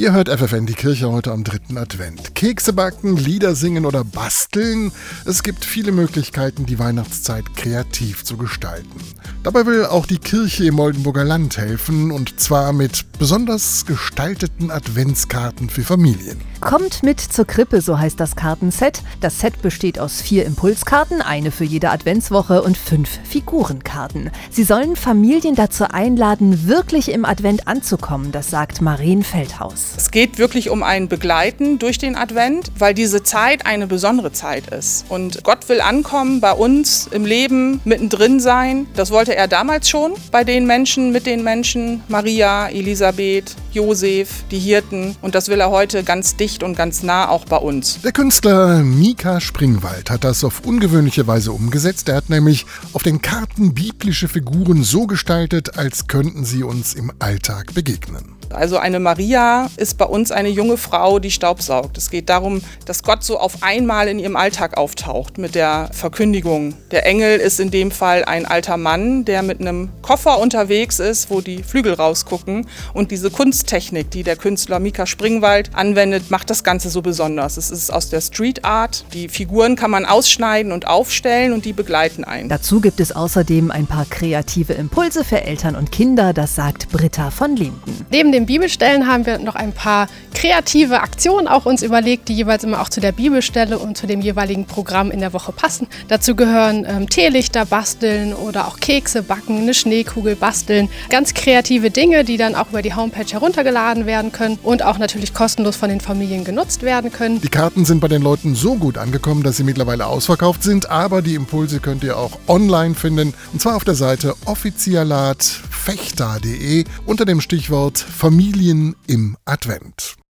Ihr hört FFN die Kirche heute am dritten Advent. Kekse backen, Lieder singen oder basteln. Es gibt viele Möglichkeiten, die Weihnachtszeit kreativ zu gestalten. Dabei will auch die Kirche im Oldenburger Land helfen und zwar mit besonders gestalteten Adventskarten für Familien. Kommt mit zur Krippe, so heißt das Kartenset. Das Set besteht aus vier Impulskarten, eine für jede Adventswoche und fünf Figurenkarten. Sie sollen Familien dazu einladen, wirklich im Advent anzukommen, das sagt Maren Feldhaus. Es geht wirklich um ein Begleiten durch den Advent, weil diese Zeit eine besondere Zeit ist. Und Gott will ankommen bei uns im Leben, mittendrin sein. Das wollte er damals schon bei den Menschen, mit den Menschen, Maria, Elisabeth, Josef, die Hirten. Und das will er heute ganz dicht und ganz nah auch bei uns. Der Künstler Mika Springwald hat das auf ungewöhnliche Weise umgesetzt. Er hat nämlich auf den Karten biblische Figuren so gestaltet, als könnten sie uns im Alltag begegnen. Also eine Maria ist bei uns eine junge Frau, die staubsaugt. Es geht darum, dass Gott so auf einmal in ihrem Alltag auftaucht mit der Verkündigung. Der Engel ist in dem Fall ein alter Mann, der mit einem Koffer unterwegs ist, wo die Flügel rausgucken. Und diese Kunsttechnik, die der Künstler Mika Springwald anwendet, macht das Ganze so besonders. Es ist aus der Street Art. Die Figuren kann man ausschneiden und aufstellen und die begleiten einen. Dazu gibt es außerdem ein paar kreative Impulse für Eltern und Kinder, das sagt Britta von Linden. Neben den Bibelstellen haben wir noch ein paar kreative Aktionen auch uns überlegt, die jeweils immer auch zu der Bibelstelle und zu dem jeweiligen Programm in der Woche passen. Dazu gehören ähm, Teelichter basteln oder auch Kekse backen, eine Schneekugel basteln. Ganz kreative Dinge, die dann auch über die Homepage heruntergeladen werden können und auch natürlich kostenlos von den Familien genutzt werden können. Die Karten sind bei den Leuten so gut angekommen, dass sie mittlerweile ausverkauft sind, aber die Impulse könnt ihr auch online finden und zwar auf der Seite offizielatfechter.de unter dem Stichwort Familien im Advent.